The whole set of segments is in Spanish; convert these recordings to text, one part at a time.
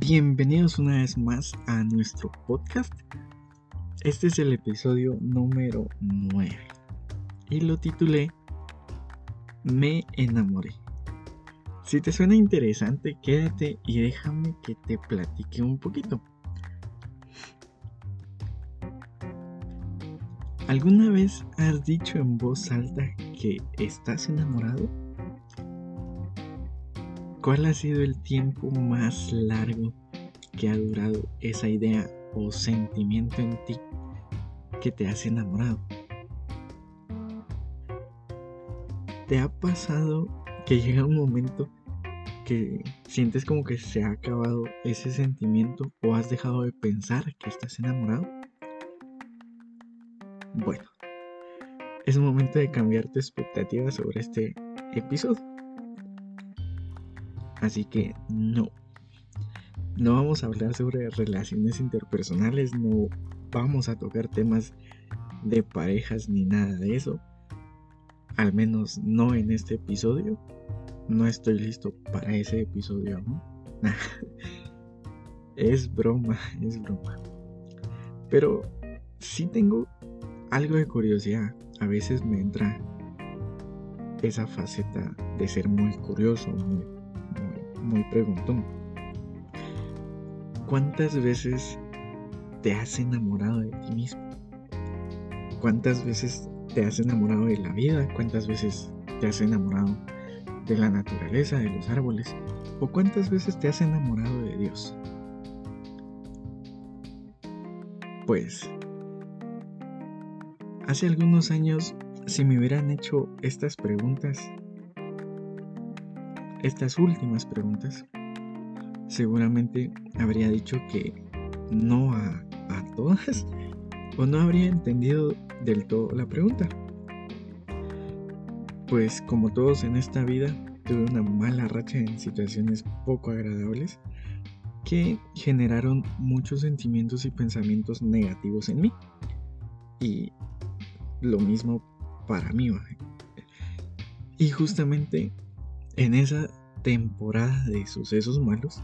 Bienvenidos una vez más a nuestro podcast. Este es el episodio número 9 y lo titulé Me enamoré. Si te suena interesante, quédate y déjame que te platique un poquito. ¿Alguna vez has dicho en voz alta que estás enamorado? ¿Cuál ha sido el tiempo más largo que ha durado esa idea o sentimiento en ti que te has enamorado? ¿Te ha pasado que llega un momento que sientes como que se ha acabado ese sentimiento o has dejado de pensar que estás enamorado? Bueno, es momento de cambiar tu expectativa sobre este episodio. Así que no. No vamos a hablar sobre relaciones interpersonales, no vamos a tocar temas de parejas ni nada de eso. Al menos no en este episodio. No estoy listo para ese episodio aún. es broma, es broma. Pero sí tengo algo de curiosidad. A veces me entra esa faceta de ser muy curioso, muy muy preguntón. ¿Cuántas veces te has enamorado de ti mismo? ¿Cuántas veces te has enamorado de la vida? ¿Cuántas veces te has enamorado de la naturaleza, de los árboles? ¿O cuántas veces te has enamorado de Dios? Pues, hace algunos años, si me hubieran hecho estas preguntas, estas últimas preguntas, seguramente habría dicho que no a, todas o no habría entendido del todo la pregunta. Pues como todos en esta vida, tuve una mala racha en situaciones poco agradables que generaron muchos sentimientos y pensamientos negativos en mí. Y lo mismo para mí. Y justamente en esa temporada de sucesos malos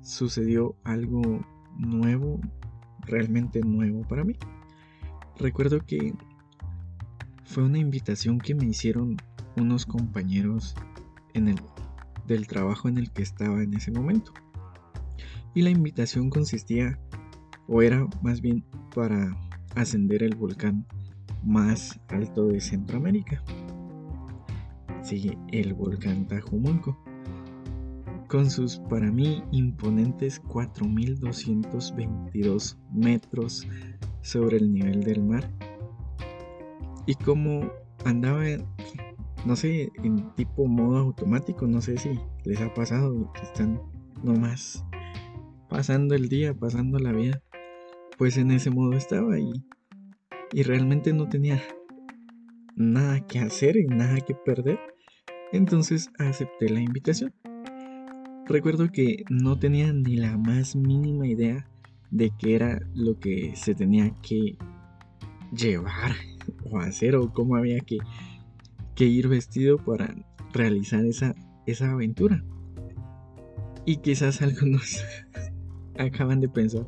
sucedió algo nuevo, realmente nuevo para mí. Recuerdo que fue una invitación que me hicieron unos compañeros en el, del trabajo en el que estaba en ese momento. Y la invitación consistía, o era más bien para ascender el volcán más alto de Centroamérica sigue el volcán Tajumonco, con sus para mí imponentes 4.222 metros sobre el nivel del mar. Y como andaba, no sé, en tipo modo automático, no sé si les ha pasado están nomás pasando el día, pasando la vida, pues en ese modo estaba y, y realmente no tenía nada que hacer y nada que perder. Entonces acepté la invitación. Recuerdo que no tenía ni la más mínima idea de qué era lo que se tenía que llevar o hacer o cómo había que, ir vestido para realizar esa, esa aventura. Y quizás algunos acaban de pensar,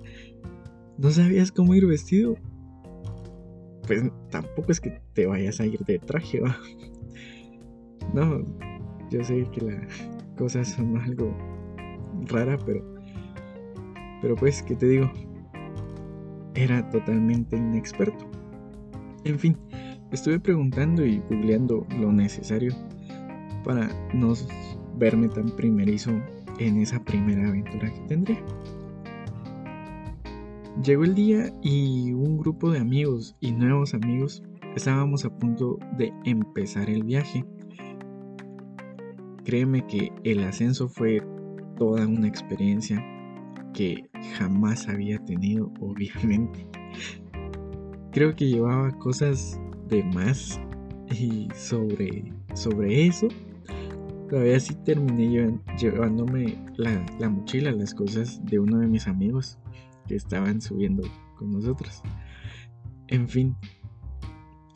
¿no sabías cómo ir vestido? Pues tampoco es que te vayas a ir de traje, ¿va? No, yo sé que las cosas son algo rara, pero pero pues, ¿qué te digo? Era totalmente inexperto. En fin, estuve preguntando y googleando lo necesario para no verme tan primerizo en esa primera aventura que tendría. Llegó el día y un grupo de amigos y nuevos amigos estábamos a punto de empezar el viaje Créeme que el ascenso fue toda una experiencia que jamás había tenido, obviamente. Creo que llevaba cosas de más y sobre, sobre eso, todavía sí terminé llevándome la, la mochila, las cosas de uno de mis amigos que estaban subiendo con nosotros. En fin,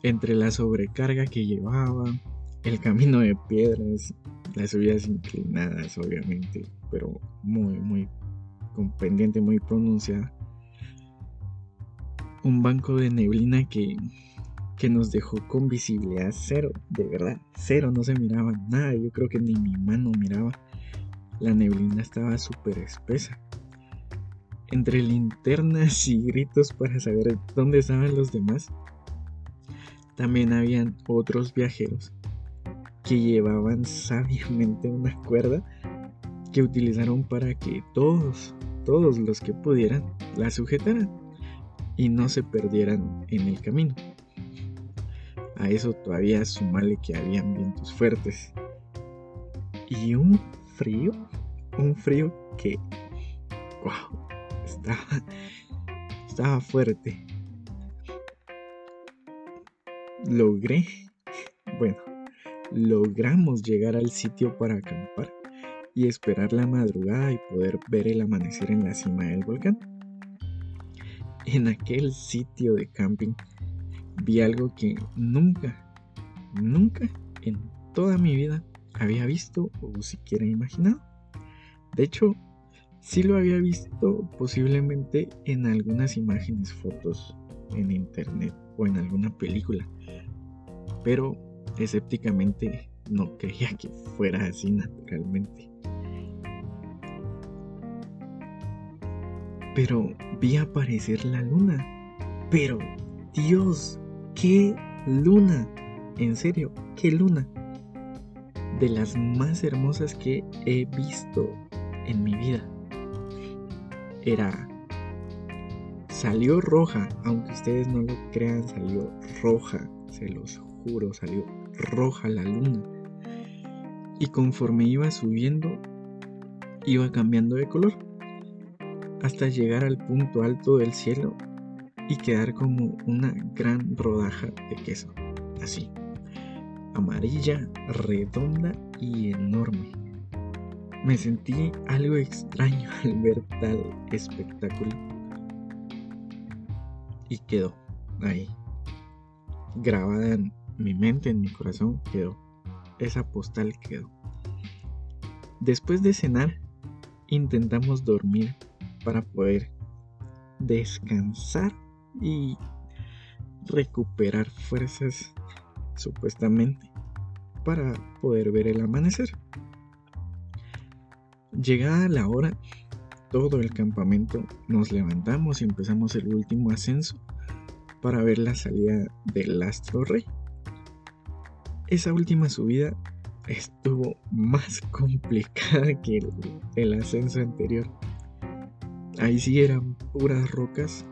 entre la sobrecarga que llevaba, el camino de piedras, las subidas inclinadas, obviamente, pero muy, muy con pendiente muy pronunciada. Un banco de neblina que, que nos dejó con visibilidad cero, de verdad, cero, no se miraba nada, yo creo que ni mi mano miraba. La neblina estaba súper espesa. Entre linternas y gritos para saber dónde estaban los demás, también habían otros viajeros que llevaban sabiamente una cuerda que utilizaron para que todos, todos los que pudieran, la sujetaran y no se perdieran en el camino. A eso todavía sumale que habían vientos fuertes y un frío, un frío que, wow, estaba, estaba fuerte. Logré, bueno, logramos llegar al sitio para acampar y esperar la madrugada y poder ver el amanecer en la cima del volcán. En aquel sitio de camping vi algo que nunca, nunca en toda mi vida había visto o siquiera imaginado. De hecho, sí lo había visto posiblemente en algunas imágenes, fotos en internet o en alguna película, pero escépticamente no creía que fuera así naturalmente. Pero vi aparecer la luna. Pero, Dios, qué luna. En serio, qué luna. De las más hermosas que he visto en mi vida. Era... Salió roja, aunque ustedes no lo crean, salió roja, se los juro, salió roja la luna. Y conforme iba subiendo, iba cambiando de color. Hasta llegar al punto alto del cielo y quedar como una gran rodaja de queso. Así. Amarilla, redonda y enorme. Me sentí algo extraño al ver tal espectáculo. Y quedó ahí. Grabada en mi mente, en mi corazón quedó. Esa postal quedó. Después de cenar, intentamos dormir para poder descansar y recuperar fuerzas supuestamente para poder ver el amanecer. Llegada la hora, todo el campamento nos levantamos y empezamos el último ascenso para ver la salida del astro rey esa última subida estuvo más complicada que el, ascenso anterior. Ahí sí eran puras rocas.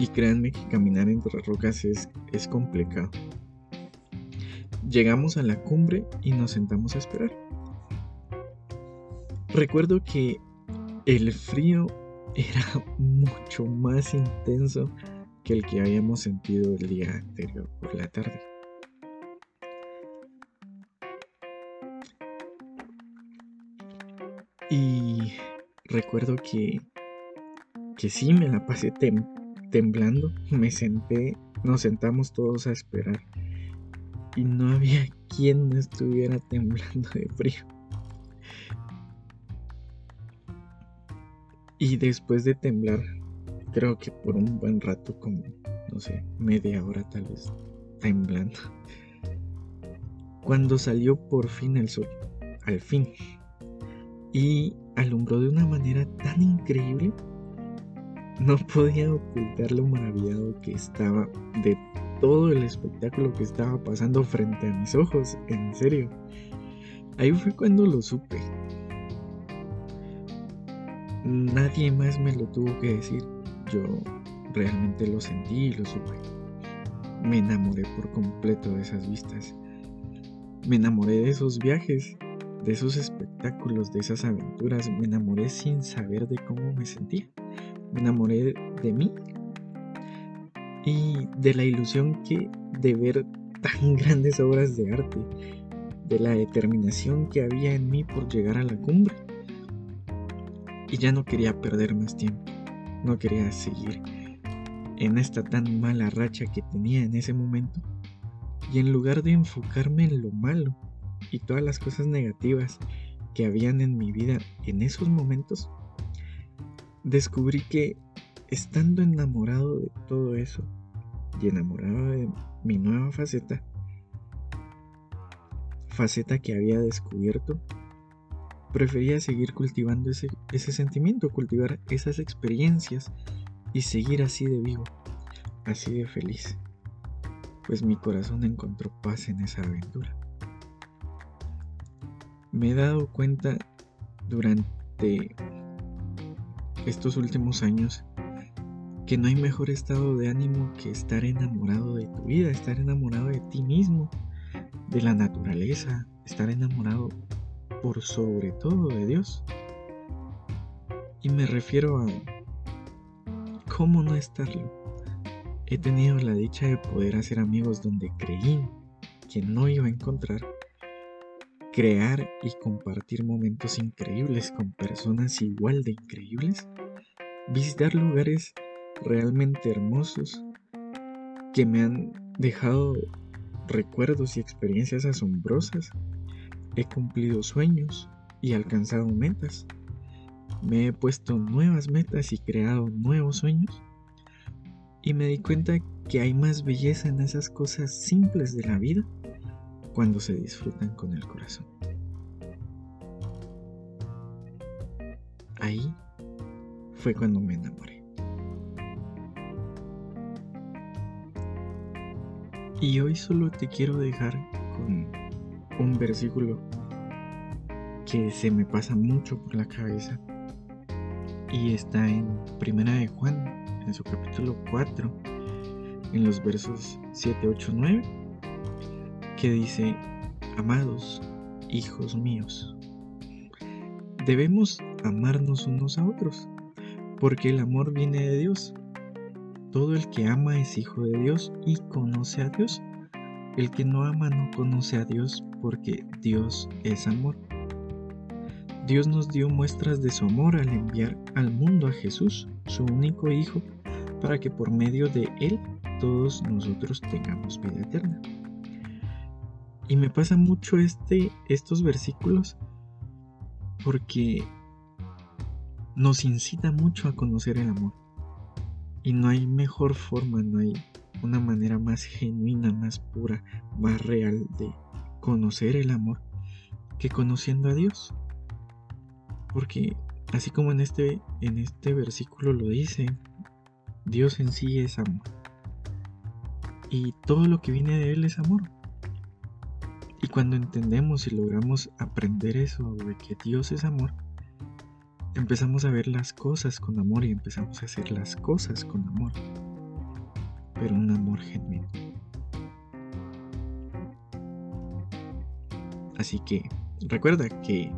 Y créanme que caminar entre rocas es, es complicado. Llegamos a la cumbre y nos sentamos a esperar. Recuerdo que el frío era mucho más intenso que el que habíamos sentido el día anterior por la tarde. Y recuerdo que, que sí, me la pasé temblando. Me senté, nos sentamos todos a esperar. Y no había quien no estuviera temblando de frío. Y después de temblar, creo que por un buen rato, como, no sé, media hora tal vez, temblando. Cuando salió por fin el sol, al fin, y alumbró de una manera tan increíble, no podía ocultar lo maravillado que estaba de todo el espectáculo que estaba pasando frente a mis ojos, en serio. Ahí fue cuando lo supe. Nadie más me lo tuvo que decir. Yo realmente lo sentí y lo supe. Me enamoré por completo de esas vistas. Me enamoré de esos viajes de esos espectáculos, de esas aventuras, me enamoré sin saber de cómo me sentía. Me enamoré de mí y de la ilusión que de ver tan grandes obras de arte, de la determinación que había en mí por llegar a la cumbre. Y ya no quería perder más tiempo, no quería seguir en esta tan mala racha que tenía en ese momento. Y en lugar de enfocarme en lo malo, y todas las cosas negativas que habían en mi vida en esos momentos, descubrí que estando enamorado de todo eso y enamorado de mi nueva faceta, faceta que había descubierto, prefería seguir cultivando ese, sentimiento, cultivar esas experiencias y seguir así de vivo, así de feliz, pues mi corazón encontró paz en esa aventura. Me he dado cuenta durante estos últimos años que no hay mejor estado de ánimo que estar enamorado de tu vida, estar enamorado de ti mismo, de la naturaleza, estar enamorado por sobre todo de Dios. Y me refiero a cómo no estarlo. He tenido la dicha de poder hacer amigos donde creí que no iba a encontrar, crear y compartir momentos increíbles con personas igual de increíbles, visitar lugares realmente hermosos que me han dejado recuerdos y experiencias asombrosas. He cumplido sueños y alcanzado metas. Me he puesto nuevas metas y creado nuevos sueños. Y me di cuenta que hay más belleza en esas cosas simples de la vida cuando se disfrutan con el corazón. Ahí fue cuando me enamoré. Y hoy solo te quiero dejar con un versículo que se me pasa mucho por la cabeza y está en Primera de Juan, en su capítulo 4, en los versos 7, 8, 9, que dice, amados hijos míos, debemos amarnos unos a otros, porque el amor viene de Dios todo el que ama es hijo de Dios y conoce a Dios. El que no ama no conoce a Dios porque Dios es amor. Dios nos dio muestras de su amor al enviar al mundo a Jesús, su único Hijo, para que por medio de Él todos nosotros tengamos vida eterna. Y me pasa mucho este, estos versículos porque nos incita mucho a conocer el amor. Y no hay mejor forma, no hay una manera más genuina, más pura, más real de conocer el amor que conociendo a Dios. Porque así como en este, en este versículo lo dice, Dios en sí es amor. Y todo lo que viene de Él es amor. Y cuando entendemos y logramos aprender eso de que Dios es amor, empezamos a ver las cosas con amor y empezamos a hacer las cosas con amor, pero un amor genuino. Así que recuerda que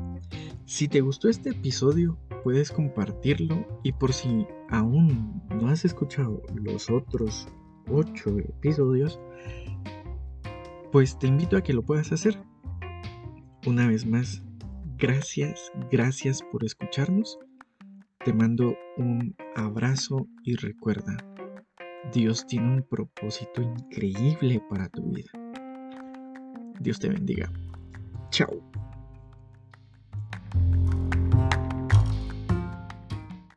si te gustó este episodio, puedes compartirlo y por si aún no has escuchado los otros 8 episodios, pues te invito a que lo puedas hacer. Una vez más, Gracias, gracias por escucharnos. Te mando un abrazo y recuerda, Dios tiene un propósito increíble para tu vida. Dios te bendiga. Chao.